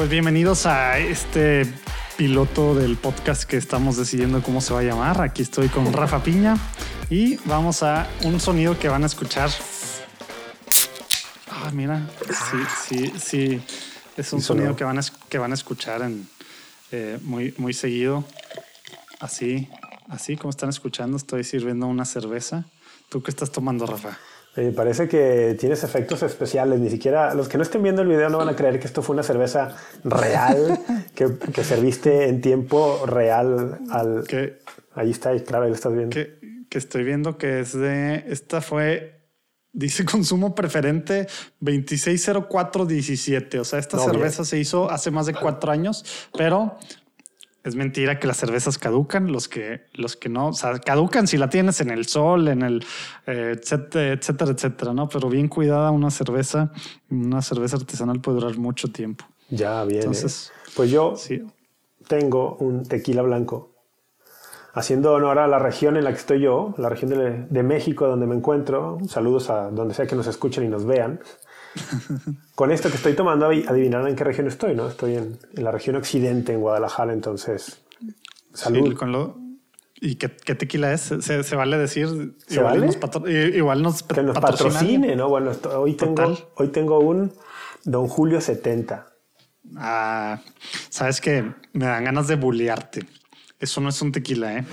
Pues bienvenidos a este piloto del podcast que estamos decidiendo cómo se va a llamar. Aquí estoy con Rafa Piña y vamos a un sonido que van a escuchar. Ah, mira, sí, sí, sí. Es un sonido que van a, que van a escuchar en, eh, muy, muy seguido. Así, así como están escuchando, estoy sirviendo una cerveza. ¿Tú qué estás tomando, Rafa? Me parece que tienes efectos especiales. Ni siquiera los que no estén viendo el video no van a creer que esto fue una cerveza real que, que serviste en tiempo real al. Que, ahí está, claro, ahí lo estás viendo. Que, que estoy viendo que es de. Esta fue. Dice consumo preferente 260417. O sea, esta No, cerveza bien. se hizo hace más de cuatro años, pero es mentira que las cervezas caducan. Los que, los que no, o sea, caducan si la tienes en el sol, en el eh, etcétera, etcétera, etcétera, ¿no? Pero bien cuidada, una cerveza, una cerveza artesanal puede durar mucho tiempo. Ya, bien. ¿eh? Entonces, Pues yo sí. tengo un tequila blanco. Haciendo honor a la región en la que estoy yo, la región de, de México donde me encuentro. Saludos a donde sea que nos escuchen y nos vean. Con esto que estoy tomando, adi- adivinarán en qué región estoy, ¿no? Estoy en, en la región occidente, en Guadalajara, entonces. Salud. Sí, con lo, ¿Y qué, qué tequila es? ¿Se, se vale decir? ¿Se igual, vale? Nos patro- igual nos que nos patrocine. ¿no? Bueno, esto- hoy, tengo, Total. hoy tengo un Don Julio 70. Ah, sabes que me dan ganas de bullearte. Eso no es un tequila, ¿eh?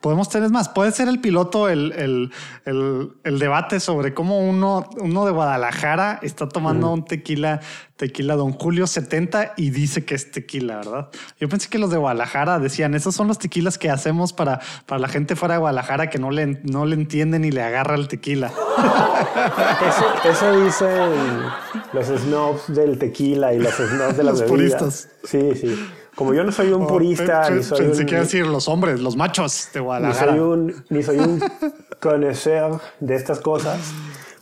Podemos tener más. Puede ser el piloto el, el, el, el debate sobre cómo uno, uno de Guadalajara está tomando un tequila, tequila Don Julio 70 y dice que es tequila, ¿verdad? Yo pensé que los de Guadalajara decían, esos son los tequilas que hacemos para, para la gente fuera de Guadalajara que no le, no le entiende ni le agarra el tequila. Eso, eso dicen los snobs del tequila y los snobs de las Los bebidas. puristas. Sí, sí. Como yo no soy un purista, Oh, ni soy Pensé un, que decir los hombres, los machos de ni Guadalajara. soy un, ni soy un conocedor de estas cosas.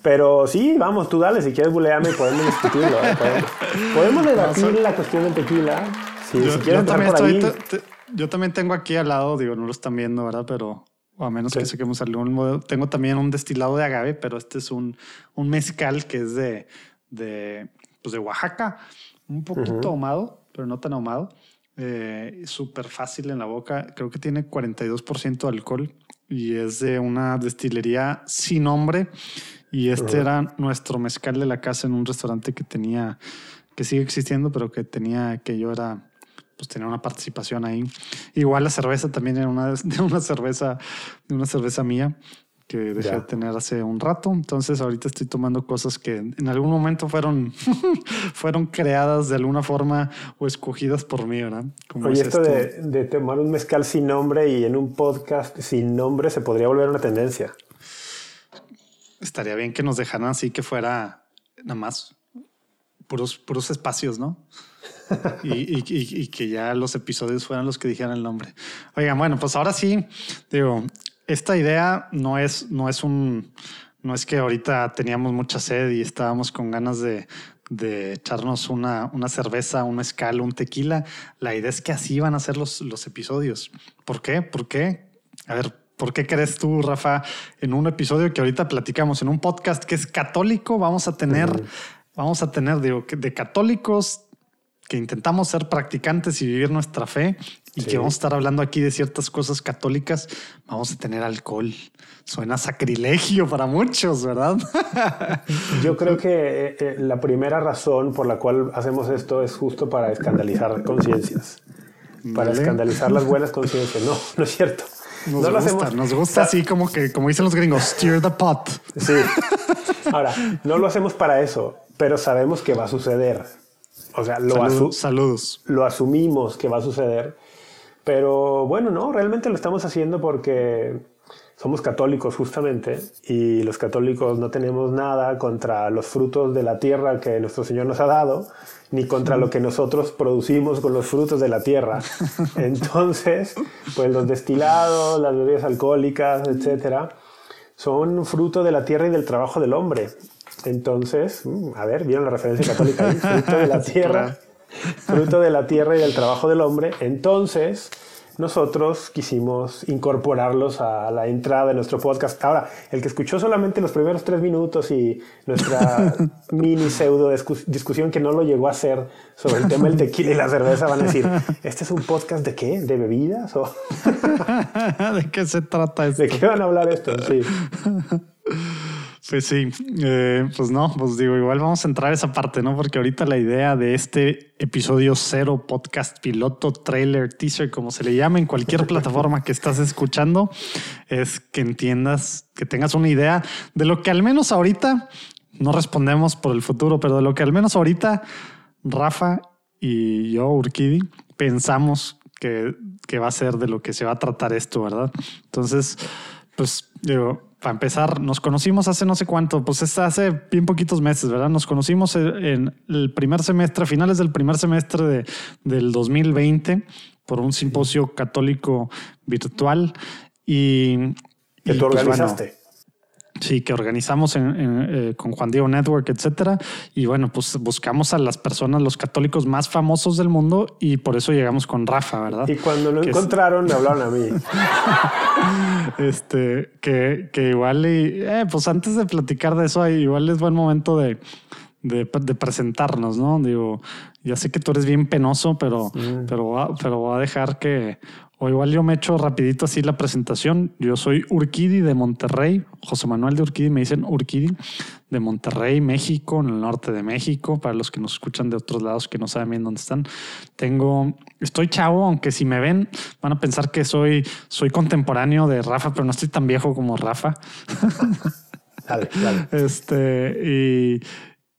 Pero sí, vamos, tú dale, si quieres bulearme podemos discutirlo. ¿eh? Podemos, podemos debatir soy- la cuestión del tequila. Si, Yo, si yo quieres entrar también por estoy, ahí. te- te- yo también tengo aquí al lado, digo, no lo están viendo, ¿verdad? Pero o a menos que Sí. saquemos algún modelo. Tengo también un destilado de agave, pero este es un, un mezcal que es de, de, pues de Oaxaca, un poquito ahumado, pero no tan ahumado. Eh, Súper fácil en la boca. Creo que tiene 42% de alcohol y es de una destilería sin nombre. Y este era nuestro mezcal de la casa en un restaurante que tenía, que sigue existiendo, pero que tenía, que yo era, pues tenía una participación ahí. Igual la cerveza también era una, de una cerveza, de una cerveza mía que dejé Ya. de tener hace un rato. Entonces ahorita estoy tomando cosas que en algún momento fueron, fueron creadas de alguna forma o escogidas por mí, ¿verdad? Como Oye, es esto de, de tomar un mezcal sin nombre y en un podcast sin nombre se podría volver una tendencia. Estaría bien que nos dejaran así que fuera nada más puros, puros espacios, ¿no? y, y- y- y que ya los episodios fueran los que dijeran el nombre. Oigan, bueno, pues ahora sí, digo, esta idea no es, no es un, no es que ahorita teníamos mucha sed y estábamos con ganas de, de echarnos una, una cerveza, un mezcal, un tequila. La idea es que así van a ser los, los episodios. ¿Por qué? ¿Por qué? A ver, ¿por qué crees tú, Rafa, en un episodio que ahorita platicamos, en un podcast que es católico, vamos a tener, vamos a tener, digo, de católicos que intentamos ser practicantes y vivir nuestra fe y Sí. que vamos a estar hablando aquí de ciertas cosas católicas, vamos a tener alcohol. Suena sacrilegio para muchos, ¿verdad? Yo creo que eh, eh, la primera razón por la cual hacemos esto es justo para escandalizar conciencias. Para Vale. escandalizar las buenas conciencias. No, no es cierto. Nos no lo gusta, hacemos. nos gusta así como que, como dicen los gringos, steer the pot. Sí. Ahora, no lo hacemos para eso, pero sabemos que va a suceder. O sea, lo, Salud- saludos. lo asumimos que va a suceder. Pero bueno, no, realmente lo estamos haciendo porque somos católicos justamente y los católicos no tenemos nada contra los frutos de la tierra que nuestro Señor nos ha dado, ni contra lo que nosotros producimos con los frutos de la tierra. Entonces, pues los destilados, las bebidas alcohólicas, etcétera, son fruto de la tierra y del trabajo del hombre. Entonces, mm, a ver, ¿vieron la referencia católica ahí? Fruto de la tierra, fruto de la tierra y del trabajo del hombre. Entonces, nosotros quisimos incorporarlos a la entrada de nuestro podcast. Ahora, el que escuchó solamente los primeros tres minutos y nuestra mini pseudo discusión que no lo llegó a hacer sobre el tema del tequila y la cerveza, van a decir, ¿este es un podcast de qué? ¿De bebidas? ¿O ¿De qué se trata esto? ¿De qué van a hablar esto? Sí. Pues sí, eh, pues no, pues digo, igual vamos a entrar a esa parte, ¿no? Porque ahorita la idea de este episodio cero, podcast piloto, trailer, teaser, como se le llame en cualquier plataforma que estás escuchando, es que entiendas, que tengas una idea de lo que al menos ahorita, no respondemos por el futuro, pero de lo que al menos ahorita Rafa y yo, Urquidi, pensamos que, que va a ser de lo que se va a tratar esto, ¿verdad? Entonces, pues digo, para empezar, nos conocimos hace no sé cuánto, pues hace bien poquitos meses, ¿verdad? Nos conocimos en el primer semestre, finales del primer semestre de, del 2020, por un simposio católico virtual. Y. Que tú pues, organizaste. Sí, que organizamos eh, con Juan Diego Network, etcétera. Y bueno, pues buscamos a las personas, los católicos más famosos del mundo y por eso llegamos con Rafa, ¿verdad? Y cuando lo encontraron, me hablaron a mí. este, que, que igual, y, eh, pues antes de platicar de eso, igual es buen momento de, de, presentarnos, ¿no? Digo, ya sé que tú eres bien penoso, pero, pero, pero voy a dejar que o igual yo me echo rapidito así la presentación. Yo soy Urquidi de Monterrey, José Manuel de Urquidi, me dicen Urquidi de Monterrey, México, en el norte de México, para los que nos escuchan de otros lados que no saben bien dónde están. Tengo, estoy chavo, aunque si me ven van a pensar que soy, soy contemporáneo de Rafa, pero no estoy tan viejo como Rafa. Dale, dale. Este, y,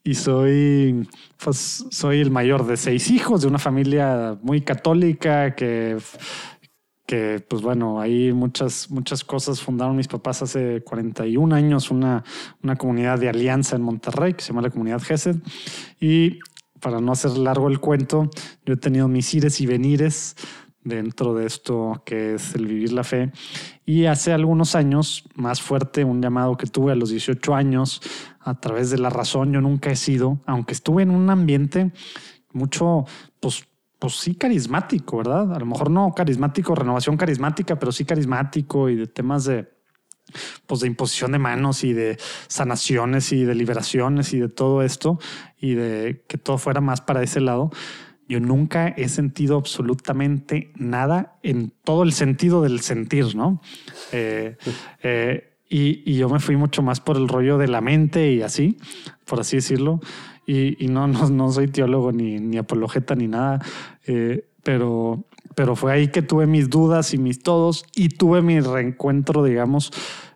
y soy, pues, soy el mayor de seis hijos de una familia muy católica que que pues bueno, ahí muchas, muchas cosas fundaron mis papás hace 41 años, una, una comunidad de alianza en Monterrey que se llama la comunidad GESED. Y para no hacer largo el cuento, yo he tenido mis ires y venires dentro de esto que es el vivir la fe. Y hace algunos años, más fuerte, un llamado que tuve a los 18 años a través de la razón, yo nunca he sido, aunque estuve en un ambiente mucho, pues pues sí carismático, ¿verdad? A lo mejor no carismático, renovación carismática, pero sí carismático y de temas de, pues de imposición de manos y de sanaciones y de liberaciones y de todo esto y de que todo fuera más para ese lado. Yo nunca he sentido absolutamente nada en todo el sentido del sentir, ¿no? Eh, eh, y, y, yo me fui mucho más por el rollo de la mente y así, por así decirlo. Y, no, no, no, soy teólogo ni, ni apologeta ni nada, eh, pero, pero fue ahí que tuve mis dudas y mis todos y tuve mi reencuentro, digamos,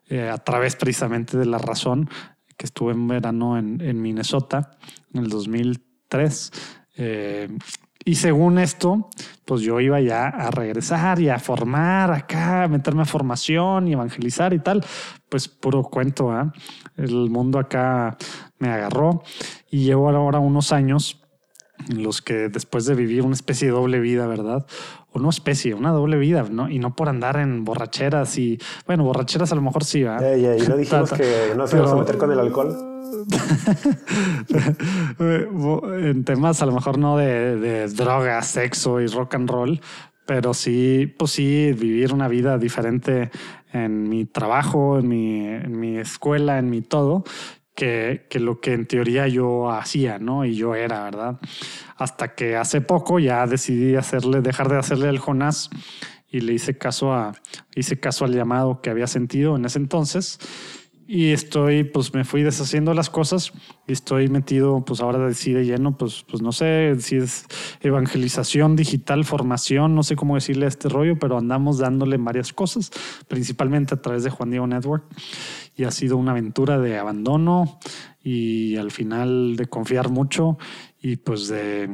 eh, a través precisamente de la razón, que estuve en verano en, Minnesota en el 2003. Eh, y según esto, pues yo iba ya a regresar y a formar acá, a meterme a formación y evangelizar y tal. Pues puro cuento, ¿eh? El mundo acá me agarró y llevo ahora unos años en los que después de vivir una especie de doble vida, ¿verdad? O no especie, una doble vida, ¿no? Y no por andar en borracheras y, bueno, borracheras a lo mejor sí, ¿verdad? y no dijimos que no se iba a meter con el alcohol. en temas a lo mejor no de, de drogas, sexo y rock and roll, pero sí, pues sí, vivir una vida diferente en mi trabajo, en mi, en mi escuela, en mi todo que, lo que en teoría yo hacía, ¿no? Y yo era, ¿verdad? Hasta que hace poco ya decidí hacerle, dejar de hacerle el Jonás y le hice caso a, hice caso al llamado que había sentido en ese entonces. Y estoy, pues me fui deshaciendo las cosas y estoy metido, pues ahora de lleno, pues, pues no sé si es evangelización digital, formación, no sé cómo decirle a este rollo, pero andamos dándole varias cosas, principalmente a través de Juan Diego Network y ha sido una aventura de abandono y al final de confiar mucho y pues de,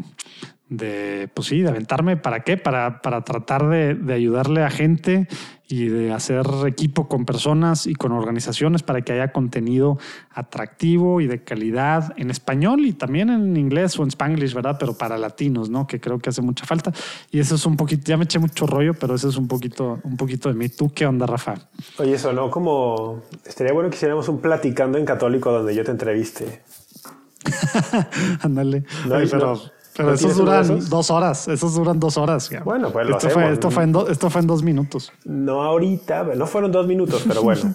de pues sí, de aventarme. ¿Para qué? Para, para tratar de, de, ayudarle a gente y de hacer equipo con personas y con organizaciones para que haya contenido atractivo y de calidad en español y también en inglés o en spanglish, ¿verdad? Pero para latinos, ¿no? Que creo que hace mucha falta. Y eso es un poquito, ya me eché mucho rollo, pero eso es un poquito, un poquito de mí. ¿Tú qué onda, Rafa? Oye, eso, ¿no? Como estaría bueno que hiciéramos un platicando en católico donde yo te entreviste. Ándale. pero Pero esos duran dos horas. Esos duran dos horas. Bueno, pues esto, fue, esto, fue en esto fue en dos minutos. No ahorita, no fueron dos minutos, pero bueno.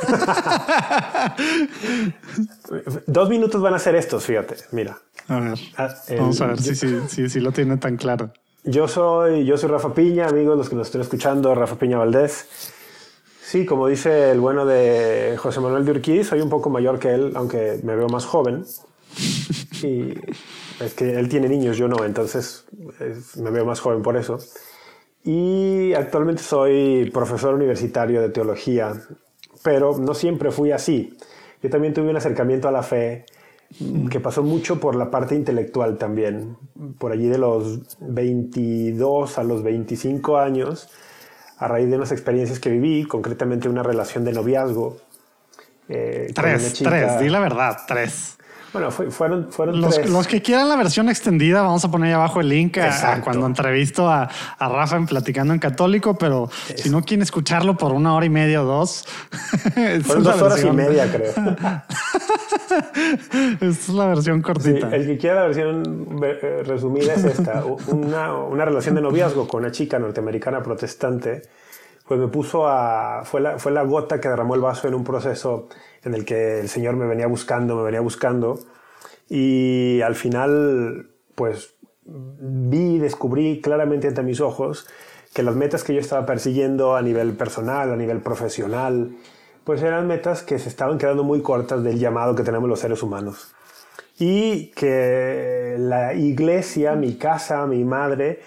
dos minutos van a ser estos, fíjate. Mira. A ver. Ah, vamos a ver si sí, sí, sí, lo tiene tan claro. Yo soy, yo soy Rafa Piña, amigos, los que nos estén escuchando, Rafa Piña Valdés. Sí, como dice el bueno de José Manuel de Urquiz, soy un poco mayor que él, aunque me veo más joven. Y es que él tiene niños, yo no, entonces me veo más joven por eso. Y actualmente soy profesor universitario de teología, pero no siempre fui así. Yo también tuve un acercamiento a la fe que pasó mucho por la parte intelectual también. Por allí de los 22 a los 25 años, a raíz de unas experiencias que viví, concretamente una relación de noviazgo. Eh, tres, tres, di la verdad, tres. Bueno, fueron, fueron los, tres. los, que quieran la versión extendida, vamos a poner ahí abajo el link a, cuando entrevisto a, a, Rafa en Platicando en Católico, pero si no quieren escucharlo por una hora y media o dos. fueron dos horas y media, creo. esta es la versión cortita. el que quiera la versión eh, resumida es esta. Una, una relación de noviazgo con una chica norteamericana protestante pues me puso a... Fue la, fue la gota que derramó el vaso en un proceso en el que el Señor me venía buscando, me venía buscando. Y al final, pues vi, descubrí claramente ante mis ojos que las metas que yo estaba persiguiendo a nivel personal, a nivel profesional, pues eran metas que se estaban quedando muy cortas del llamado que tenemos los seres humanos. Y que la iglesia, mi casa, mi madre,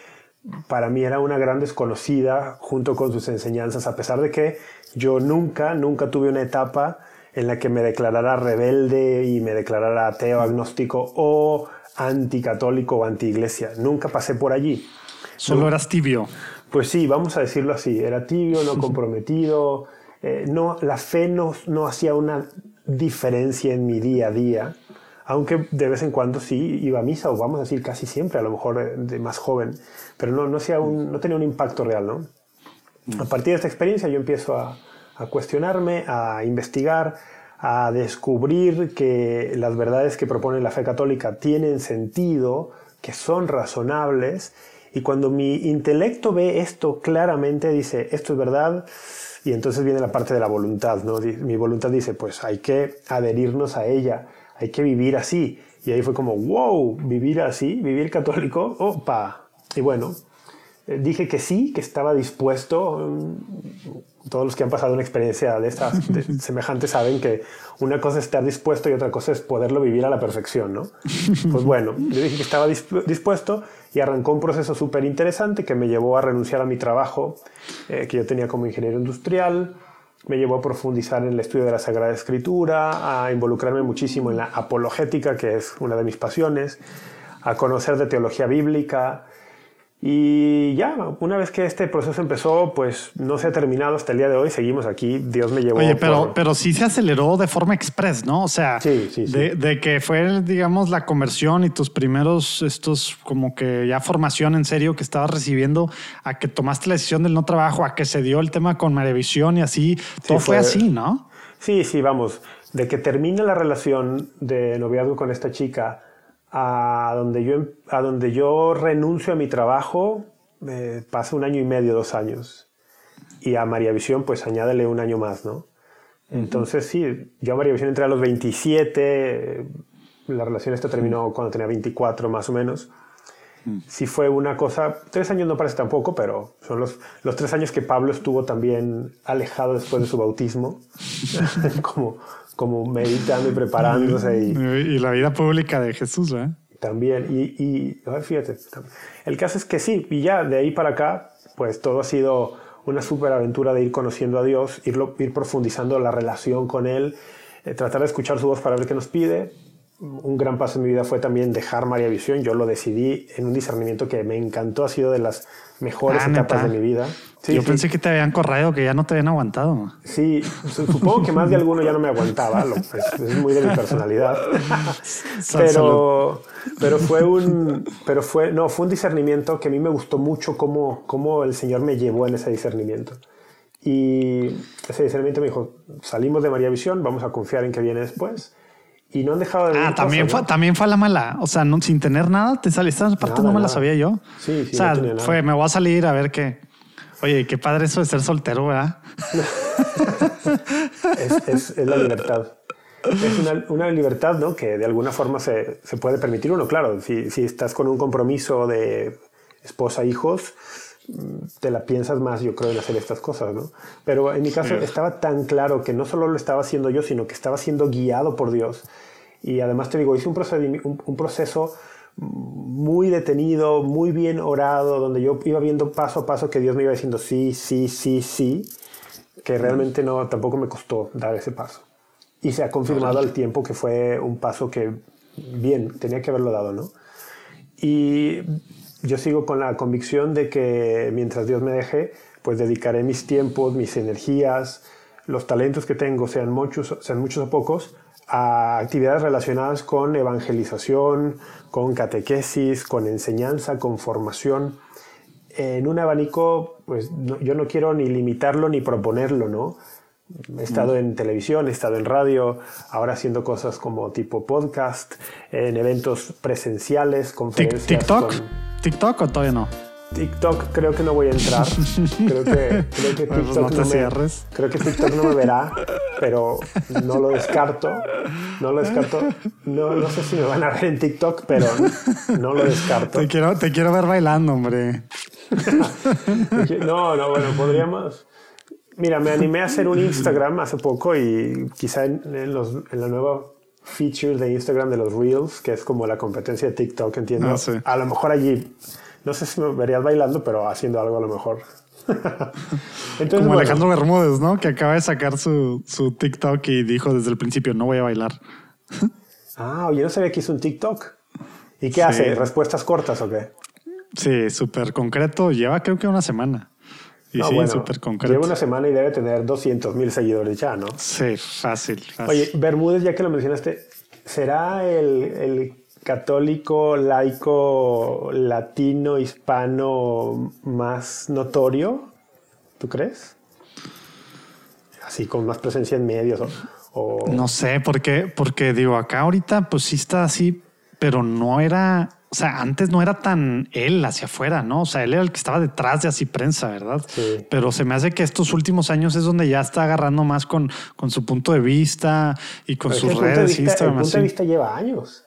para mí era una gran desconocida junto con sus enseñanzas, a pesar de que yo nunca, nunca tuve una etapa en la que me declarara rebelde y me declarara ateo, agnóstico o anticatólico o antiiglesia. Nunca pasé por allí. Solo eras tibio. Pues sí, vamos a decirlo así. Era tibio, no comprometido. Eh, no, la fe no, no hacía una diferencia en mi día a día aunque de vez en cuando sí iba a misa, o vamos a decir casi siempre, a lo mejor de más joven, pero no, no, sea un, no tenía un impacto real. ¿no? Mm. A partir de esta experiencia yo empiezo a, a cuestionarme, a investigar, a descubrir que las verdades que propone la fe católica tienen sentido, que son razonables, y cuando mi intelecto ve esto claramente, dice, esto es verdad, y entonces viene la parte de la voluntad, ¿no? Mi voluntad dice, pues hay que adherirnos a ella, hay que vivir así. Y ahí fue como, wow, vivir así, vivir católico, opa. Y bueno, eh, dije que sí, que estaba dispuesto. Todos los que han pasado una experiencia de estas semejantes saben que una cosa es estar dispuesto y otra cosa es poderlo vivir a la perfección, ¿no? Pues bueno, yo dije que estaba dispuesto y arrancó un proceso súper interesante que me llevó a renunciar a mi trabajo eh, que yo tenía como ingeniero industrial, me llevó a profundizar en el estudio de la Sagrada Escritura, a involucrarme muchísimo en la apologética, que es una de mis pasiones, a conocer de teología bíblica, y ya, una vez que este proceso empezó, pues no se ha terminado hasta el día de hoy, seguimos aquí, Dios me llevó. Oye, pero, pero sí se aceleró de forma express, ¿no? O sea, De, que fue, digamos, la conversión y tus primeros, estos como que ya formación en serio que estabas recibiendo, a que tomaste la decisión del no trabajo, a que se dio el tema con Marevisión y así, todo fue, fue así, ¿no? Sí, sí, vamos, de que termina la relación de noviazgo con esta chica a donde yo, a donde yo renuncio a mi trabajo, me pasa un año y medio, dos años. Y a María Visión, pues añádele un año más, ¿no? Entonces, sí, yo a María Visión entré a los 27, la relación esta terminó cuando tenía 24 más o menos. Mm. Sí fue una cosa, tres años no parece tampoco, pero son los, los tres años que Pablo estuvo también alejado después de su bautismo, como, como meditando y preparándose. Y, y la vida pública de Jesús, ¿eh? También, y, y fíjate, el caso es que sí, y ya de ahí para acá, pues todo ha sido una súper aventura de ir conociendo a Dios, ir, ir profundizando la relación con Él, eh, tratar de escuchar su voz para ver qué nos pide. Un gran paso en mi vida fue también dejar María Visión. Yo lo decidí en un discernimiento que me encantó, ha sido de las mejores ah, etapas de mi vida. Yo pensé que te habían corrido, que ya no te habían aguantado. Sí, supongo que más de alguno ya no me aguantaba, es, muy de mi personalidad. pero, pero fue un, pero fue, no, fue un discernimiento que a mí me gustó mucho cómo, cómo el Señor me llevó en ese discernimiento. Y ese discernimiento me dijo, salimos de María Visión, vamos a confiar en que viene después. Y no han dejado de Ah, también, fue, también fue a la mala. O sea, no, sin tener nada, te sale. Esta parte no me la sabía yo. Sí, sí. O sea, fue, me voy a salir a ver qué. Oye, qué padre eso de ser soltero, ¿verdad? es, es, la libertad. Es una, una, libertad, ¿no? Que de alguna forma se, se puede permitir uno, claro. Si, si, estás con un compromiso de esposa, hijos, te la piensas más, yo creo, en hacer estas cosas, ¿no? Pero en mi caso estaba tan claro que no solo lo estaba haciendo yo, sino que estaba siendo guiado por Dios. Y además te digo, hice un, un, un proceso muy detenido, muy bien orado, donde yo iba viendo paso a paso que Dios me iba diciendo sí, sí, sí, sí, que realmente no, tampoco me costó dar ese paso. Y se ha confirmado al tiempo que fue un paso que, bien, tenía que haberlo dado, ¿no? Y yo sigo con la convicción de que mientras Dios me deje, pues dedicaré mis tiempos, mis energías, los talentos que tengo, sean muchos, sean muchos o pocos, a actividades relacionadas con evangelización, con catequesis, con enseñanza, con formación. En un abanico, pues yo no quiero ni limitarlo ni proponerlo, ¿no? He estado en televisión, he estado en radio, ahora haciendo cosas como tipo podcast, en eventos presenciales, conferencias. ¿TikTok? ¿TikTok o todavía no? TikTok creo que no voy a entrar. Creo que, creo que pues TikTok no, me, creo que TikTok no me verá, pero no lo descarto. No lo descarto. No, no sé si me van a ver en TikTok, pero no lo descarto. Te quiero, te quiero ver bailando, hombre. no, no, bueno, podríamos. Mira, me animé a hacer un Instagram hace poco y quizá en, los, en la nueva feature de Instagram de los Reels, que es como la competencia de TikTok, entiendo. Ah, a lo mejor allí no sé si me verías bailando, pero haciendo algo a lo mejor. Como Alejandro Bermúdez, ¿no? Que acaba de sacar su, su TikTok y dijo desde el principio, no voy a bailar. ah, oye, no sabía que hizo un TikTok. ¿Y qué hace? ¿Respuestas cortas o qué? Sí, súper concreto. Lleva creo que una semana. Y sí, súper concreto. Lleva una semana y debe tener 200 mil seguidores ya, ¿no? Sí, fácil, fácil. Oye, Bermúdez, ya que lo mencionaste, ¿será el, el católico, laico, latino, hispano más notorio? ¿Tú crees? Así con más presencia en medios o... No sé, ¿por qué? Porque digo, acá ahorita pues sí está así, pero no era, o sea, antes no era tan él hacia afuera, ¿no? O sea, él era el que estaba detrás de así prensa, ¿verdad? Sí. Pero se me hace que estos últimos años es donde ya está agarrando más con, con su punto de vista y con sus redes. El punto de vista lleva años.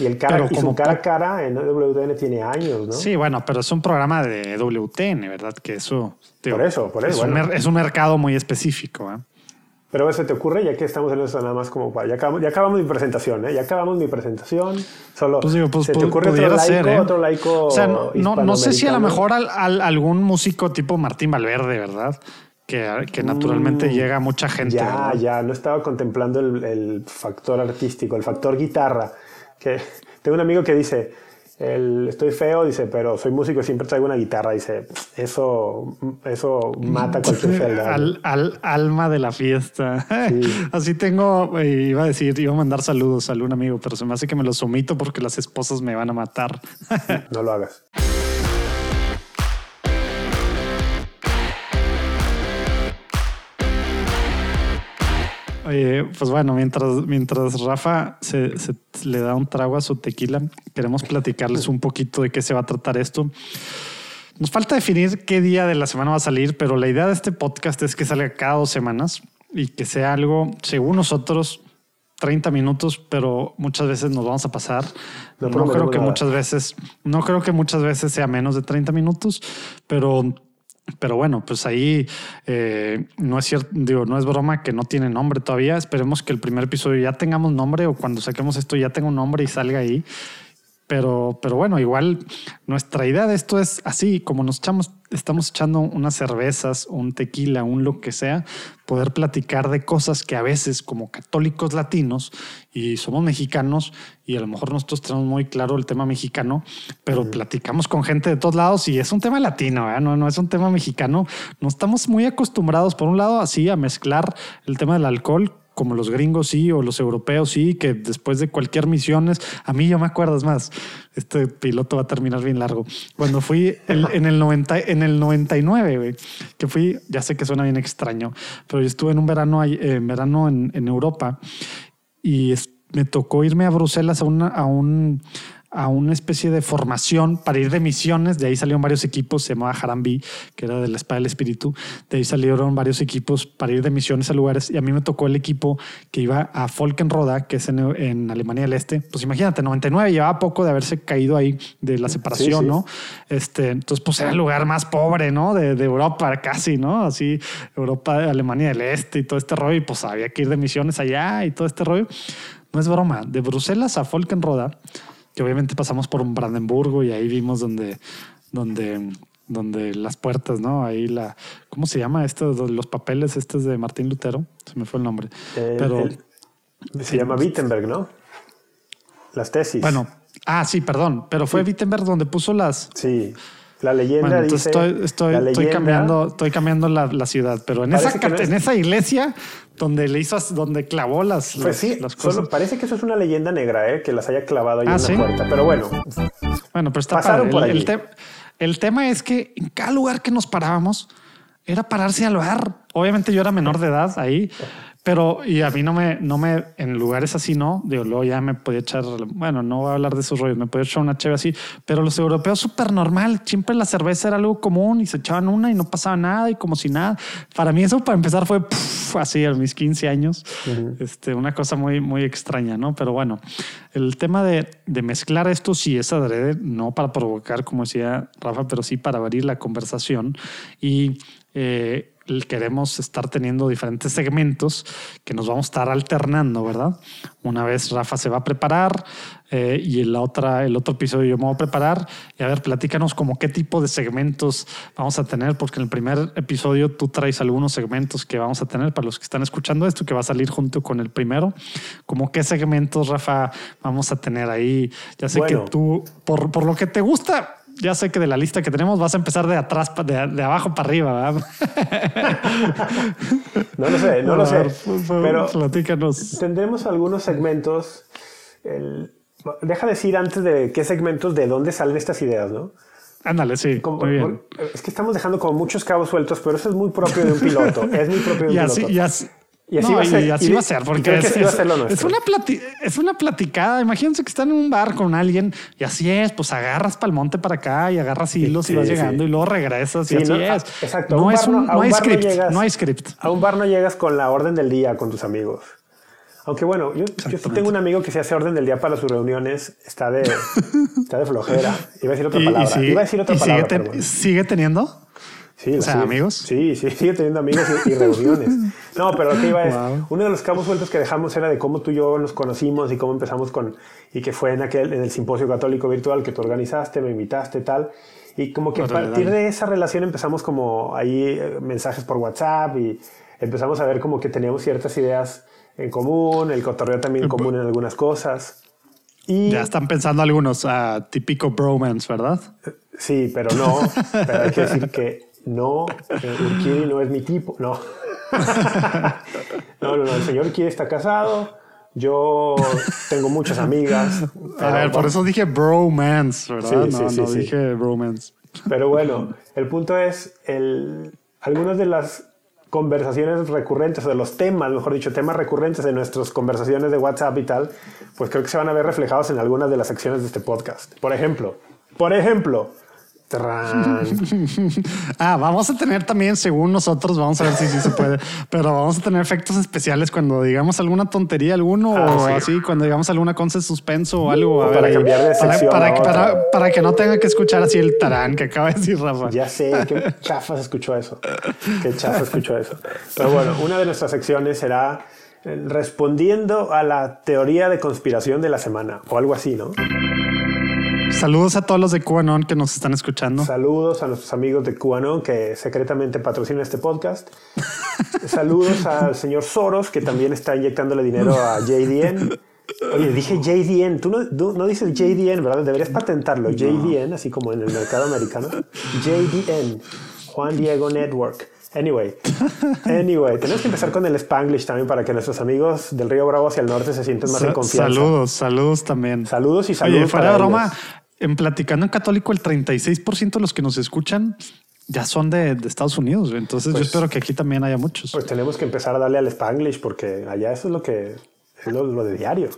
Y el cara, como su cara a cara en WTN tiene años, ¿no? Sí, bueno, pero es un programa de WTN, ¿verdad? Que eso. por eso, por eso. Es, un, es un mercado muy específico. ¿eh? Pero eso te ocurre ya que estamos en eso nada más como para. Ya acabamos, ya acabamos mi presentación, ¿eh? Ya acabamos mi presentación. Solo. Pues digo, pues, ¿se te ocurre otro laico, ser, ¿eh? otro laico? O sea, no, no, sé si a lo mejor al, algún músico tipo Martín Valverde, ¿verdad? Que, que, naturalmente mm, llega a mucha gente. Ya, ya, no estaba contemplando el, el, factor artístico, el factor guitarra que tengo un amigo que dice, el, estoy feo, dice, pero soy músico y siempre traigo una guitarra. Dice, eso, eso mata cualquier celda. Al, al, alma de la fiesta. Así tengo, eh, iba a decir, iba a mandar saludos a algún amigo, pero se me hace que me los omito porque las esposas me van a matar. no lo hagas. Pues bueno, mientras, mientras Rafa se, le da un trago a su tequila, queremos platicarles un poquito de qué se va a tratar esto. Nos falta definir qué día de la semana va a salir, pero la idea de este podcast es que salga cada dos semanas y que sea algo, según nosotros, 30 minutos, pero muchas veces nos vamos a pasar. No, no creo que muchas veces, no creo que muchas veces sea menos de 30 minutos, pero pero bueno, pues ahí eh, no es cierto, digo, no es broma que no tiene nombre todavía. Esperemos que el primer episodio ya tengamos nombre o cuando saquemos esto ya tenga un nombre y salga ahí. Pero, pero bueno, igual nuestra idea de esto es así, como nos echamos, estamos echando unas cervezas, un tequila, un lo que sea, poder platicar de cosas que a veces como católicos latinos y somos mexicanos y a lo mejor nosotros tenemos muy claro el tema mexicano, pero platicamos con gente de todos lados y es un tema latino, ¿eh? no, no es un tema mexicano. No estamos muy acostumbrados, por un lado, así a mezclar el tema del alcohol como los gringos sí o los europeos sí, que después de cualquier misiones, a mí yo me acuerdo, es más, este piloto va a terminar bien largo. Cuando fui en el 90, en el 99, que fui, ya sé que suena bien extraño, pero yo estuve en un verano, en verano en, Europa y me tocó irme a Bruselas a, una, a un a una especie de formación para ir de misiones. De ahí salieron varios equipos, se llamaba Harambi, que era de la espada del espíritu. De ahí salieron varios equipos para ir de misiones a lugares. Y a mí me tocó el equipo que iba a Folkenroda, que es en, Alemania del Este. Pues imagínate, 99 llevaba poco de haberse caído ahí de la separación, ¿no? Este, entonces, pues era el lugar más pobre, ¿no? De, de Europa casi, ¿no? Así, Europa, Alemania del Este y todo este rollo. Y pues había que ir de misiones allá y todo este rollo. No es broma, de Bruselas a Folkenroda que obviamente pasamos por un Brandenburgo y ahí vimos donde, donde, donde las puertas, ¿no? Ahí la, ¿cómo se llama esto? Los papeles estos de Martín Lutero, se me fue el nombre. Pero se llama Wittenberg, ¿no? Las tesis. Bueno, ah, sí, perdón, pero fue Wittenberg donde puso las. Sí. La leyenda dice. Estoy, estoy, estoy, cambiando, estoy cambiando la, ciudad, pero en esa, en esa iglesia donde le hizo, donde clavó las, pues sí, cosas. parece que eso es una leyenda negra, ¿eh? que las haya clavado ahí ah, en la puerta. Pero bueno. Bueno, pero está pasaron Por el, el, tema es que en cada lugar que nos parábamos era pararse al bar. Obviamente yo era menor de edad ahí. Pero, y a mí no me, no me, en lugares así no, digo, luego ya me podía echar, bueno, no voy a hablar de esos rollos, me podía echar una cheve así, pero los europeos súper normal, siempre la cerveza era algo común y se echaban una y no pasaba nada y como si nada. Para mí eso para empezar fue así a mis 15 años, este, una cosa muy, muy extraña, ¿no? Pero bueno, el tema de, de mezclar esto sí es adrede, no para provocar, como decía Rafa, pero sí para abrir la conversación y eh, queremos estar teniendo diferentes segmentos que nos vamos a estar alternando, ¿verdad? Una vez Rafa se va a preparar eh, y el, otra, el otro episodio yo me voy a preparar. Y a ver, platícanos como qué tipo de segmentos vamos a tener, porque en el primer episodio tú traes algunos segmentos que vamos a tener para los que están escuchando esto, que va a salir junto con el primero. Como qué segmentos, Rafa, vamos a tener ahí. Ya sé que tú, por, por lo que te gusta, ya sé que de la lista que tenemos vas a empezar de atrás, de, de abajo para arriba. no lo sé, no lo sé. Pero platícanos. Tendremos algunos segmentos. deja decir antes de qué segmentos, de dónde salen estas ideas, ¿no? Ándale, sí. muy bien. Es que estamos dejando como muchos cabos sueltos, pero eso es muy propio de un piloto. es muy propio de un y piloto. Y así, y así, va, a ser, así va a ser, porque es, es, una es una platicada. Imagínense que están en un bar con alguien y así es, pues agarras para el monte para acá y agarras hilos y vas llegando y luego regresas y así es. Exacto. No, es un, no, hay script, no hay script. A un bar no llegas con la orden del día con tus amigos. Aunque bueno, yo, yo tengo un amigo que se hace orden del día para sus reuniones, está de, está de flojera. Iba a decir otra palabra. Iba a decir otra palabra. Sigue, ¿Sigue teniendo? Sí, o sea, amigos. Sí, sí, sigue teniendo amigos y, reuniones. No, pero lo que iba es, uno de los cabos sueltos que dejamos era de cómo tú y yo nos conocimos y cómo empezamos con, y que fue en aquel, en el simposio católico virtual que tú organizaste, me invitaste, tal. Y como que a partir de esa relación empezamos como ahí eh, mensajes por WhatsApp y empezamos a ver como que teníamos ciertas ideas en común, el cotorreo también en común en algunas cosas. Y, ya están pensando algunos, uh, típico bromance, ¿verdad? Sí, pero no. pero hay que decir que no, Urquidi no es mi tipo, no. no, no, el señor Urquidi está casado, yo tengo muchas amigas. A ver, por eso dije bromance, ¿verdad? Sí, no, sí, no dije bromance. Pero bueno, el punto es, el, algunas de las conversaciones recurrentes, o de los temas, mejor dicho, temas recurrentes de nuestras conversaciones de WhatsApp y tal, pues creo que se van a ver reflejados en algunas de las secciones de este podcast. Por ejemplo, por ejemplo, ah, vamos a tener también, según nosotros, vamos a ver si sí se puede, pero vamos a tener efectos especiales cuando digamos alguna tontería, alguno ah, o así, cuando digamos alguna cosa de suspenso o algo. para cambiar de sección. Para, que no tenga que escuchar así el tarán que acaba de decir Rafa. Ya sé, qué chafa se escuchó eso. Qué chafa escuchó eso. Pero bueno, una de nuestras secciones será eh, respondiendo a la teoría de conspiración de la semana o algo así, ¿no? Saludos a todos los de QAnon que nos están escuchando. Saludos a nuestros amigos de QAnon que secretamente patrocinan este podcast. Saludos al señor Soros que también está inyectándole dinero a JDN. Oye, dije JDN. Tú no, dices JDN, ¿verdad? Deberías patentarlo. JDN, así como en el mercado americano. JDN, Juan Diego Network. Anyway, anyway, tenemos que empezar con el Spanglish también para que nuestros amigos del Río Bravo hacia el norte se sientan más en confianza. Saludos, saludos también. Saludos y saludos. Oye, fuera de broma, en Platicando en Católico, el 36% de los que nos escuchan ya son de, Estados Unidos. Entonces yo pues espero que aquí también haya muchos. Pues tenemos que empezar a darle al Spanglish porque allá eso es lo que es lo, de diario.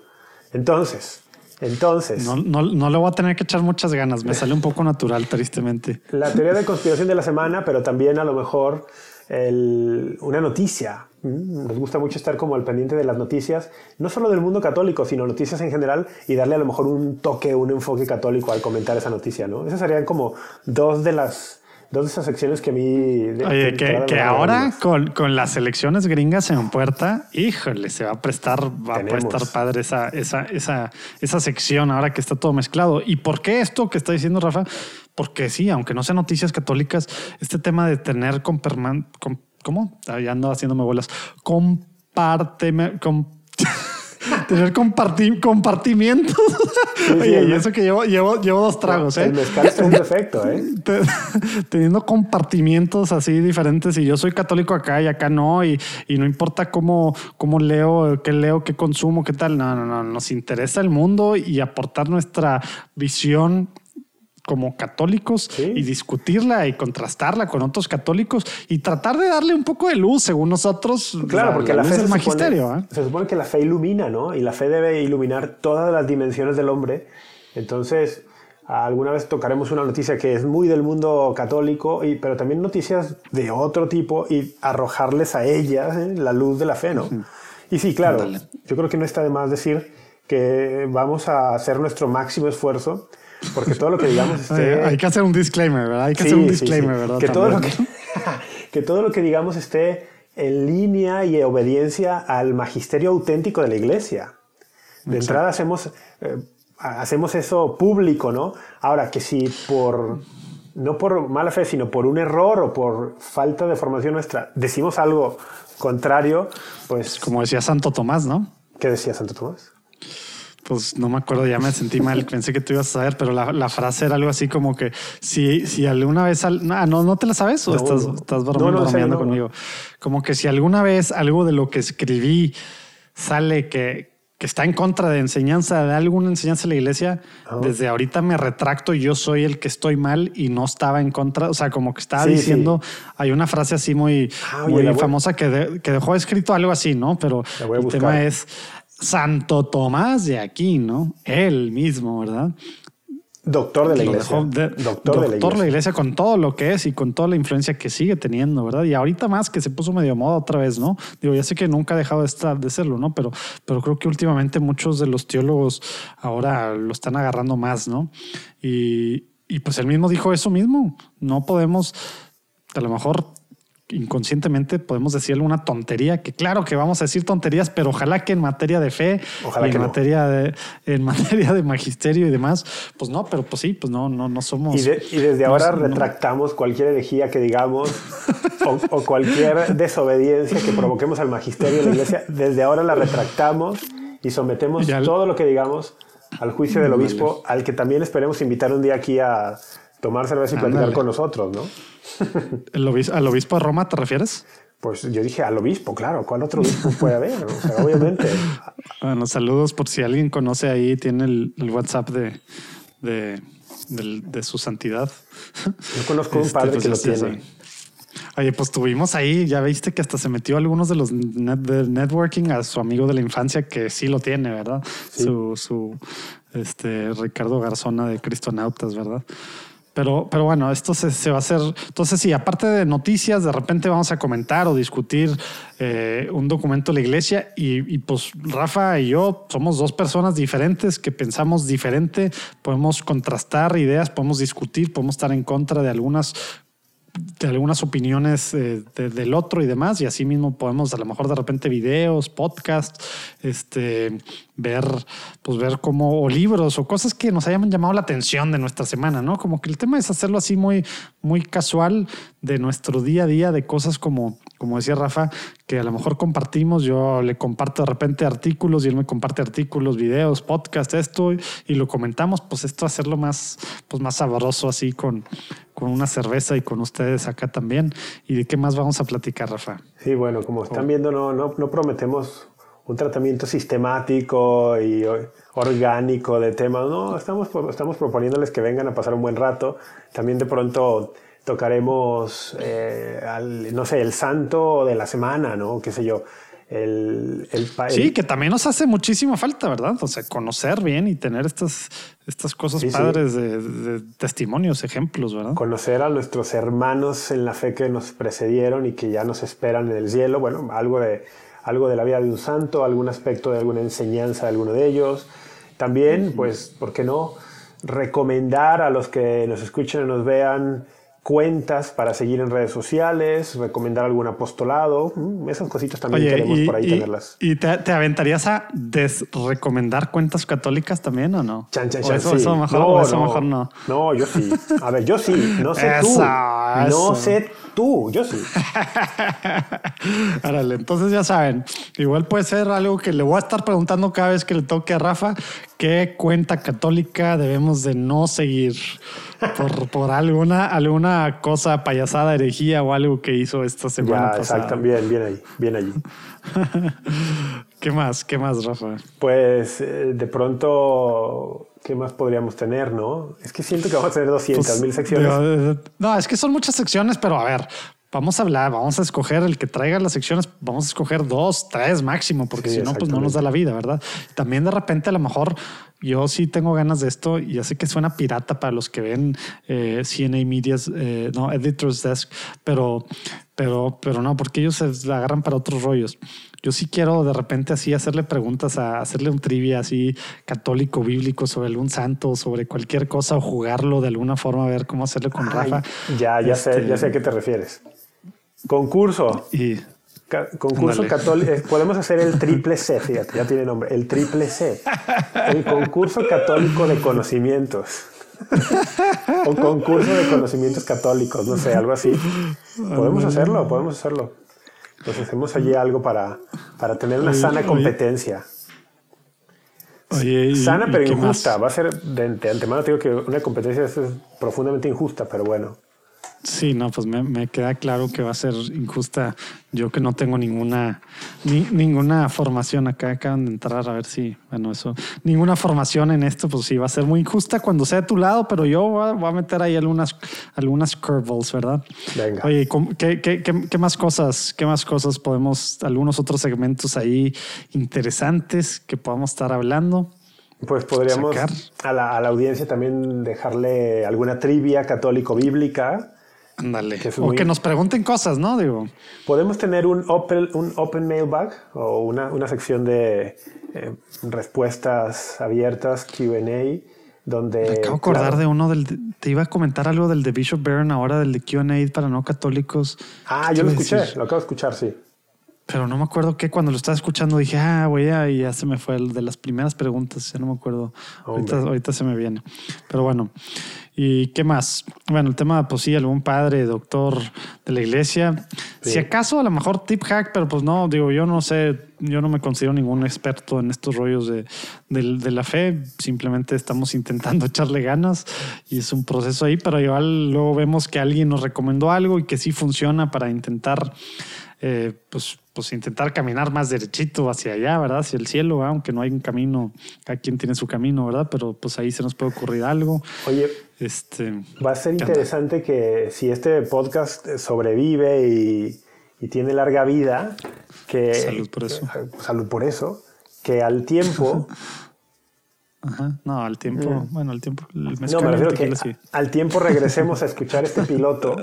Entonces, entonces. No, no, no, le voy a tener que echar muchas ganas, me sale un poco natural, tristemente. La teoría de conspiración de la semana, pero también a lo mejor el, una noticia. Mm, nos gusta mucho estar como al pendiente de las noticias, no solo del mundo católico, sino noticias en general y darle a lo mejor un toque, un enfoque católico al comentar esa noticia, ¿no? Esas serían como dos de las dos de esas secciones que a mí... Oye, que, ahora con, con, las elecciones gringas en puerta, híjole, se va a prestar, va a prestar padre esa, esa, esa, esa sección ahora que está todo mezclado. ¿Y por qué esto que está diciendo Rafa? Porque sí, aunque no sean noticias católicas, este tema de tener con, con ¿cómo? Ya ando haciéndome bolas. Compárteme, con tener compartimientos. Oye, y eso que llevo, llevo, llevo dos tragos, ¿eh? El mezcal es un defecto, ¿eh? Teniendo compartimientos así diferentes y yo soy católico acá y acá no y, y, no importa cómo, cómo leo, qué leo, qué consumo, qué tal. No, no, no. Nos interesa el mundo y aportar nuestra visión como católicos y discutirla y contrastarla con otros católicos y tratar de darle un poco de luz, según nosotros. Claro, porque la, fe es magisterio. ¿eh? Se supone que la fe ilumina, ¿no? Y la fe debe iluminar todas las dimensiones del hombre. Entonces, alguna vez tocaremos una noticia que es muy del mundo católico, y, pero también noticias de otro tipo y arrojarles a ellas ¿eh? la luz de la fe, ¿no? Y sí, claro, yo creo que no está de más decir que vamos a hacer nuestro máximo esfuerzo porque todo lo que digamos esté... Hay que hacer un disclaimer, ¿verdad? Hay que hacer un disclaimer, ¿verdad? Que todo, lo que, que todo lo que digamos esté en línea y obediencia al magisterio auténtico de la iglesia. De entrada hacemos, eh, hacemos eso público, ¿no? Ahora, que si por, no por mala fe, sino por un error o por falta de formación nuestra, decimos algo contrario, pues... Como decía Santo Tomás, ¿no? ¿Qué decía Santo Tomás? Pues no me acuerdo, ya me sentí mal, pensé que tú ibas a saber, pero la, la, frase era algo así como que si, si alguna vez, al, ah, no, no te la sabes o estás, estás bromeando, conmigo, como que si alguna vez algo de lo que escribí sale que, que está en contra de enseñanza, de alguna enseñanza de la iglesia, desde ahorita me retracto, yo soy el que estoy mal y no estaba en contra, o sea, como que estaba diciendo, hay una frase así muy, ah, muy famosa que, que dejó escrito algo así, ¿no? Pero el tema es, Santo Tomás de aquí, ¿no? Él mismo, ¿verdad? Doctor de la iglesia. doctor, de, la iglesia. con todo lo que es y con toda la influencia que sigue teniendo, ¿verdad? Y ahorita más que se puso medio moda otra vez, ¿no? Digo, ya sé que nunca ha dejado de estar de serlo, ¿no? Pero, pero creo que últimamente muchos de los teólogos ahora lo están agarrando más, ¿no? Y, y pues él mismo dijo eso mismo. No podemos, a lo mejor inconscientemente podemos decir alguna tontería, que claro que vamos a decir tonterías, pero ojalá que en materia de fe, ojalá que en materia de en materia de magisterio y demás, pues no, pero pues sí, pues no, no, no somos. Y, desde ahora retractamos cualquier herejía que digamos o, cualquier desobediencia que provoquemos al magisterio de la iglesia, desde ahora la retractamos y sometemos todo lo que digamos al juicio del obispo, al que también esperemos invitar un día aquí a tomar cerveza y platicar con nosotros, ¿no? ¿El obispo, ¿Al obispo de Roma te refieres? Pues yo dije al obispo, claro. ¿Cuál otro obispo puede haber? obviamente. Bueno, saludos por si alguien conoce ahí, tiene el, WhatsApp de, de, su santidad. Yo conozco un este, padre que pues, lo tiene. Oye, pues tuvimos ahí, ya viste que hasta se metió algunos de los de networking a su amigo de la infancia que sí lo tiene, ¿verdad? Su, su este Ricardo Garzona de Cristonautas, ¿verdad? Pero, pero bueno, esto se, va a hacer. Entonces, sí, aparte de noticias, de repente vamos a comentar o discutir eh, un documento de la iglesia. Y, y, pues Rafa y yo somos dos personas diferentes que pensamos diferente. Podemos contrastar ideas, podemos discutir, podemos estar en contra de algunas de algunas opiniones eh, del otro y demás, y así mismo podemos a lo mejor de repente videos, podcasts, este, ver, pues ver como, o libros o cosas que nos hayan llamado la atención de nuestra semana, ¿no? Como que el tema es hacerlo así muy, muy casual de nuestro día a día, de cosas como, como decía Rafa, que a lo mejor compartimos, yo le comparto de repente artículos y él me comparte artículos, videos, podcasts, esto, y lo comentamos, pues esto hacerlo más, pues más sabroso así con, con una cerveza y con ustedes acá también. ¿Y de qué más vamos a platicar, Rafa? Sí, bueno, como están viendo, no, no, no prometemos un tratamiento sistemático y orgánico de temas. No, estamos, estamos proponiéndoles que vengan a pasar un buen rato. También de pronto tocaremos, eh, no sé, el santo de la semana, ¿no? Qué sé yo. el, el, Sí, que también nos hace muchísima falta, ¿verdad? O sea, conocer bien y tener estas, estas cosas padres De, testimonios, ejemplos, ¿verdad? Conocer a nuestros hermanos en la fe que nos precedieron y que ya nos esperan en el cielo. Bueno, algo de, algo de la vida de un santo, algún aspecto de alguna enseñanza de alguno de ellos. También, pues, ¿por qué no? Recomendar a los que nos escuchen y nos vean cuentas para seguir en redes sociales, recomendar algún apostolado, mm, esas cositas también queremos por ahí tenerlas. ¿Y te, aventarías a desrecomendar cuentas católicas también o no? Chan, chan, chan, eso, eso, mejor, no, eso mejor no. No, yo sí. A ver, yo sí. No sé tú. No sé tú. Yo sí. Árale, entonces ya saben. Igual puede ser algo que le voy a estar preguntando cada vez que le toque a Rafa. ¿Qué cuenta católica debemos de no seguir? por, por alguna, alguna cosa payasada, herejía o algo que hizo esta semana. Ya, exacto, bien, bien ahí, bien allí. ¿Qué más? ¿Qué más, Rafa? Pues eh, de pronto, ¿qué más podríamos tener, no? Es que siento que vamos a tener 200 pues, mil secciones. No, es que son muchas secciones, pero a ver, vamos a hablar, vamos a escoger el que traiga las secciones, vamos a escoger dos, tres máximo, porque si no, pues no nos da la vida, ¿verdad? También de repente a lo mejor yo sí tengo ganas de esto y ya sé que suena pirata para los que ven eh, CNA Medias, eh, no, Editor's Desk, pero, pero, pero no, porque ellos se agarran para otros rollos. Yo sí quiero de repente así hacerle preguntas, a hacerle un trivia así católico, bíblico sobre algún santo, sobre cualquier cosa o jugarlo de alguna forma, a ver cómo hacerle con Rafa. Ya, ya sé, ya sé a qué te refieres. Concurso. Y concurso católico. Eh, podemos hacer el triple C, fíjate, ya tiene nombre. El triple C. El concurso católico de conocimientos. o concurso de conocimientos católicos, no sé, algo así. Podemos hacerlo, podemos hacerlo. Pues hacemos allí algo para, para tener una sana competencia. sana pero injusta. Va a ser de, antemano, digo que una competencia es profundamente injusta, pero bueno. Sí, no, pues me, queda claro que va a ser injusta. Yo que no tengo ninguna, ninguna formación acá, acaban de entrar a ver si, bueno, eso, ninguna formación en esto, pues sí, va a ser muy injusta cuando sea de tu lado, pero yo voy a, meter ahí algunas, algunas curveballs, ¿verdad? Venga. Oye, ¿qué, qué, qué, más cosas, qué más cosas podemos, algunos otros segmentos ahí interesantes que podamos estar hablando? Pues podríamos a la, a la, audiencia también dejarle alguna trivia católico-bíblica Ándale. o que nos pregunten cosas, ¿no? Digo. Podemos tener un open, un open mailbag o una, una sección de eh, respuestas abiertas, QA, donde. Me acabo de acordar de uno del. Te iba a comentar algo del de Bishop Barron ahora, del de QA para no católicos. Ah, yo lo escuché, lo acabo de escuchar, sí. Pero no me acuerdo que cuando lo estaba escuchando dije, ah, güey, y ya se me fue el de las primeras preguntas, ya no me acuerdo. Ahorita, ahorita, se me viene. Pero bueno, ¿y qué más? Bueno, el tema, pues sí, algún padre, doctor de la iglesia. Si acaso, a lo mejor tip hack, pero pues no, digo, yo no sé, yo no me considero ningún experto en estos rollos de, de la fe. Simplemente estamos intentando echarle ganas y es un proceso ahí, pero igual luego vemos que alguien nos recomendó algo y que sí funciona para intentar eh, pues, pues intentar caminar más derechito hacia allá, ¿verdad? Hacia el cielo, aunque no hay un camino, cada quien tiene su camino, ¿verdad? Pero pues ahí se nos puede ocurrir algo. Oye, este, va a ser interesante que si este podcast sobrevive y, y tiene larga vida, que... Salud por eso. Eh, salud por eso, que al tiempo No, al tiempo, mm. bueno, al tiempo. no, me refiero que al tiempo regresemos a escuchar este piloto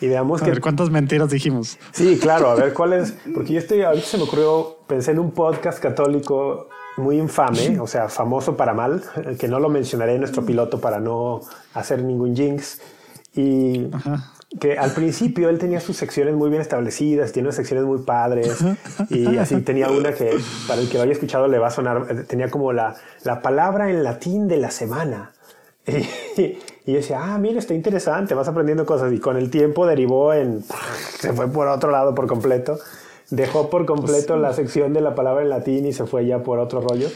y veamos a que. ver cuántas mentiras dijimos. Sí, claro, a ver cuál es. Porque yo estoy, ahorita se me ocurrió, pensé en un podcast católico muy infame, o sea, famoso para mal, que no lo mencionaré en nuestro piloto para no hacer ningún jinx. Y que al principio él tenía sus secciones muy bien establecidas, tiene unas secciones muy padres y así tenía una que para el que lo haya escuchado le va a sonar, tenía como la, la palabra en latín de la semana. Y, y decía, ah, mira, está interesante, vas aprendiendo cosas y con el tiempo derivó en, se fue por otro lado por completo, dejó por completo pues la sección de la palabra en latín y se fue ya por otro rollo.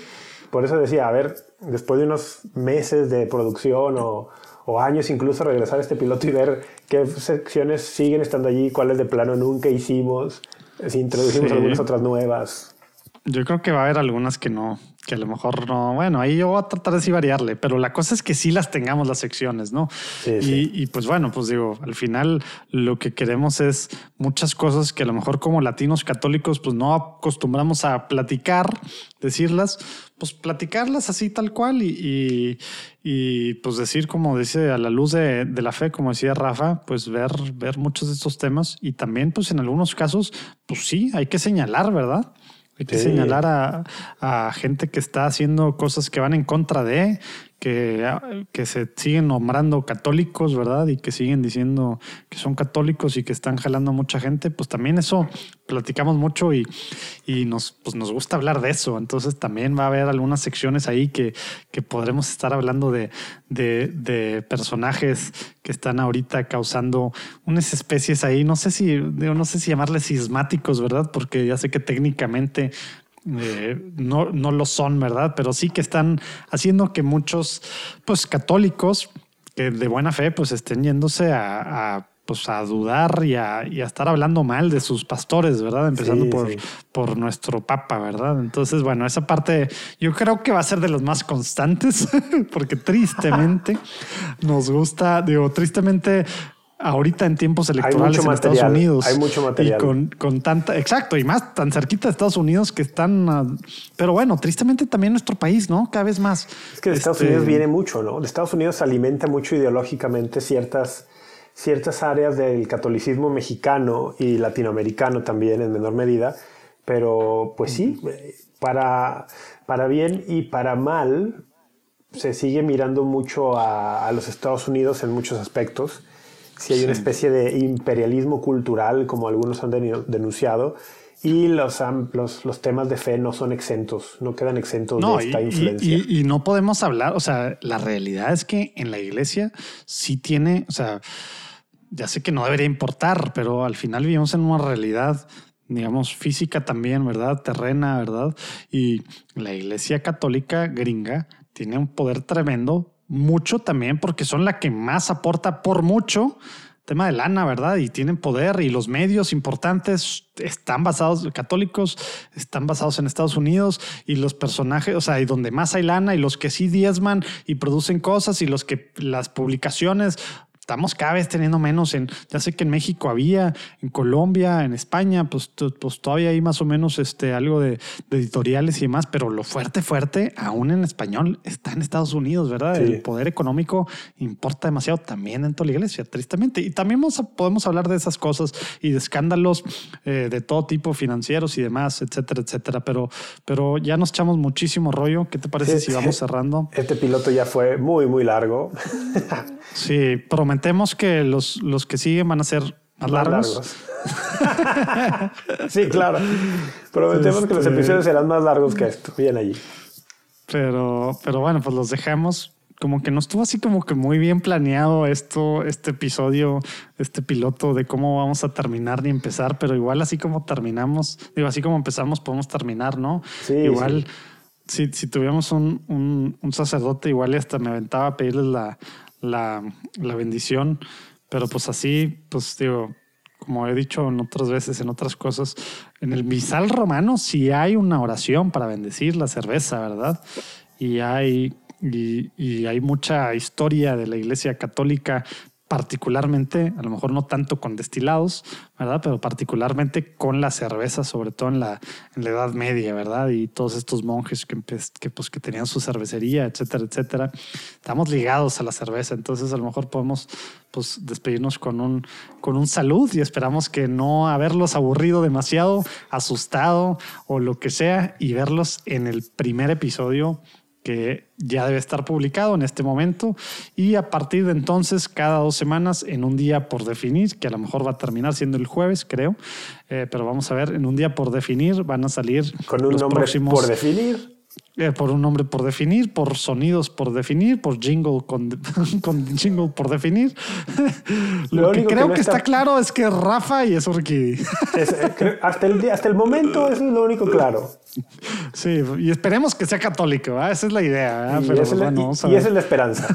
Por eso decía, a ver, después de unos meses de producción o o años incluso regresar a este piloto y ver qué secciones siguen estando allí, cuáles de plano nunca hicimos, si introducimos algunas otras nuevas. Yo creo que va a haber algunas que no, que a lo mejor no, bueno, ahí yo voy a tratar de sí variarle, pero la cosa es que sí las tengamos las secciones, ¿no? y, y, pues bueno, pues digo, al final lo que queremos es muchas cosas que a lo mejor como latinos católicos pues no acostumbramos a platicar, decirlas, pues platicarlas así tal cual y, y, pues decir, como dice, a la luz de, de, la fe, como decía Rafa, pues ver, ver muchos de estos temas y también pues en algunos casos, pues sí, hay que señalar, ¿verdad? Hay que señalar a, a, gente que está haciendo cosas que van en contra de, que, que se siguen nombrando católicos, ¿verdad? Y que siguen diciendo que son católicos y que están jalando a mucha gente, pues también eso platicamos mucho y, y nos, pues nos gusta hablar de eso. Entonces también va a haber algunas secciones ahí que, que podremos estar hablando de, de, de personajes que están ahorita causando unas especies ahí, no sé si, no sé si llamarles sismáticos, ¿verdad? Porque ya sé que técnicamente eh, no, no lo son, ¿verdad? Pero sí que están haciendo que muchos, pues, católicos que de buena fe, pues, estén yéndose a, pues a dudar y a, estar hablando mal de sus pastores, ¿verdad? Empezando por, por nuestro papa, ¿verdad? Entonces, bueno, esa parte yo creo que va a ser de los más constantes, porque tristemente nos gusta, digo, tristemente ahorita en tiempos electorales en Estados Unidos. Hay mucho material. Y con, con, tanta, exacto, y más tan cerquita de Estados Unidos que están. Ah, pero bueno, tristemente también nuestro país, ¿no? Cada vez más. Es que de Estados este, Unidos viene mucho, ¿no? De Estados Unidos alimenta mucho ideológicamente ciertas, ciertas áreas del catolicismo mexicano y latinoamericano también en menor medida. Pero pues sí, para, para bien y para mal, se sigue mirando mucho a, a los Estados Unidos en muchos aspectos si hay una especie de imperialismo cultural, como algunos han denunciado, y los, los, los, temas de fe no son exentos, no quedan exentos de esta influencia. Y, no podemos hablar, o sea, la realidad es que en la iglesia sí tiene, o sea, ya sé que no debería importar, pero al final vivimos en una realidad digamos, física también, ¿verdad? Terrena, ¿verdad? Y la iglesia católica gringa tiene un poder tremendo mucho también porque son la que más aporta por mucho tema de lana, ¿verdad? Y tienen poder y los medios importantes están basados, católicos, están basados en Estados Unidos y los personajes, o sea, y donde más hay lana y los que sí diezman y producen cosas y los que las publicaciones estamos cada vez teniendo menos en, ya sé que en México había, en Colombia, en España, pues, pues todavía hay más o menos este, algo de, editoriales y demás, pero lo fuerte, fuerte, aún en español, está en Estados Unidos, ¿verdad? El poder económico importa demasiado también dentro de la iglesia, tristemente. Y también podemos hablar de esas cosas y de escándalos eh, de todo tipo, financieros y demás, etcétera, etcétera. Pero, pero ya nos echamos muchísimo rollo. ¿Qué te parece si vamos cerrando? Este piloto ya fue muy, muy largo. sí, prometemos comentemos que los, los que siguen van a ser más, largos. sí, claro. Prometemos que los este, episodios serán más largos que esto. Bien allí. Pero, pero bueno, pues los dejamos. Como que no estuvo así como que muy bien planeado esto, este episodio, este piloto de cómo vamos a terminar ni empezar, pero igual así como terminamos, digo, así como empezamos, podemos terminar, ¿no? Sí, igual, Si, si tuviéramos un, un, un sacerdote, igual hasta me aventaba a pedirles la, la, bendición, pero pues así, pues digo, como he dicho en otras veces, en otras cosas, en el misal romano sí hay una oración para bendecir la cerveza, ¿verdad? Y hay, y hay mucha historia de la Iglesia Católica particularmente, a lo mejor no tanto con destilados, ¿verdad? Pero particularmente con la cerveza, sobre todo en la, en la Edad Media, ¿verdad? Y todos estos monjes que, que, pues, que tenían su cervecería, etcétera, etcétera. Estamos ligados a la cerveza, entonces a lo mejor podemos pues, despedirnos con un, con un salud y esperamos que no haberlos aburrido demasiado, asustado o lo que sea y verlos en el primer episodio que ya debe estar publicado en este momento y a partir de entonces cada dos semanas en un día por definir, que a lo mejor va a terminar siendo el jueves, creo, eh, pero vamos a ver, en un día por definir van a salir con un nombre por definir. Eh, por un nombre por definir, por sonidos por definir, por jingle con, con jingle por definir. Lo, que creo que, está... claro es que Rafa y es Urquidi. Eh, hasta, el, hasta el momento es lo único claro. Sí, y esperemos que sea católico, esa es la idea. Y, esa es la esperanza.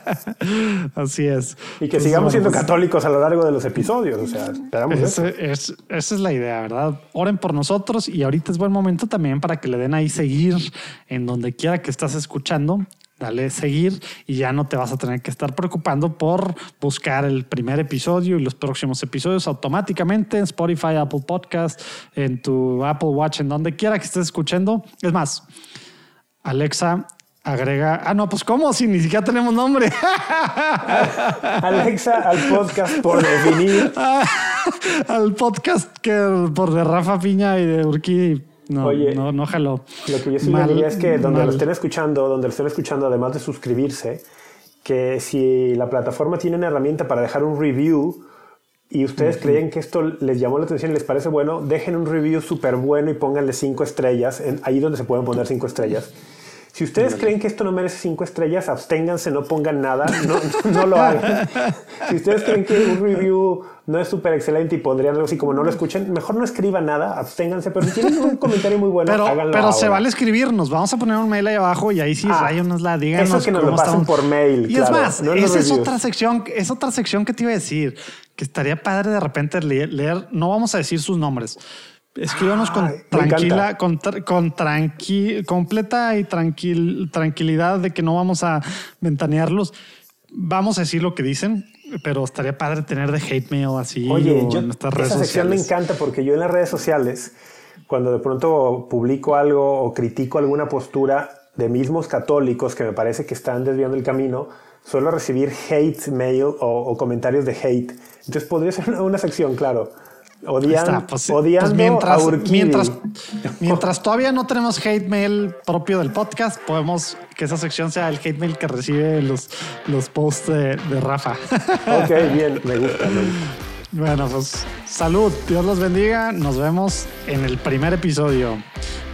Así es. Y que sigamos siendo católicos a lo largo de los episodios. O sea, esperamos eso. Es, esa es la idea, ¿verdad? Oren por nosotros y ahorita es buen momento también para que le den ahí seguir en donde quiera que estás escuchando. Dale seguir y ya no te vas a tener que estar preocupando por buscar el primer episodio y los próximos episodios automáticamente en Spotify, Apple Podcast, en tu Apple Watch, en donde quiera que estés escuchando. Es más, Alexa, agrega. Ah, no, pues ¿cómo? Si ni siquiera tenemos nombre. Alexa, al podcast por definir. al podcast que por de Rafa Piña y de Urquí no, Oye, no, no jaló. Lo que yo sí diría es que donde lo estén escuchando, donde lo estén escuchando, además de suscribirse, que si la plataforma tiene una herramienta para dejar un review y ustedes creen que esto les llamó la atención y les parece bueno, dejen un review súper bueno y pónganle cinco estrellas, ahí donde se pueden poner cinco estrellas. Si ustedes creen que esto no merece cinco estrellas, absténganse, no pongan nada, no, no lo hagan. Si ustedes creen que un review no es súper excelente y pondrían algo así como no lo escuchen, mejor no escriban nada, absténganse, pero si tienen un comentario muy bueno, pero, háganlo Pero se vale escribirnos, vamos a poner un mail ahí abajo y ahí sí, ah, nos la digan. Eso que nos lo pasen por mail. Y es más, esa es otra sección, es otra sección que te iba a decir, que estaría padre de repente leer no vamos a decir sus nombres, Escríbanos con tranquila, con, con tranqui, completa y tranquil, tranquilidad de que no vamos a ventanearlos. Vamos a decir lo que dicen, pero estaría padre tener de hate mail así. Oye, yo, en estas redes esa sección me encanta porque yo en las redes sociales, cuando de pronto publico algo o critico alguna postura de mismos católicos que me parece que están desviando el camino, suelo recibir hate mail o, comentarios de hate. Entonces podría ser una sección, claro Odian, pues, pues mientras, mientras, mientras, todavía no tenemos hate mail propio del podcast, podemos que esa sección sea el hate mail que recibe los, los posts de, Rafa. Ok, bien, me gusta, Bueno, pues salud, Dios los bendiga. Nos vemos en el primer episodio.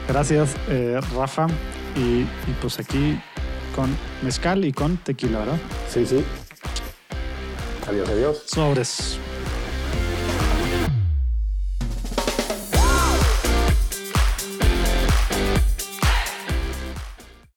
Gracias, eh, Rafa. Y, y pues aquí con mezcal y con tequila, ¿verdad? Sí, sí. Adiós, adiós. Sobres.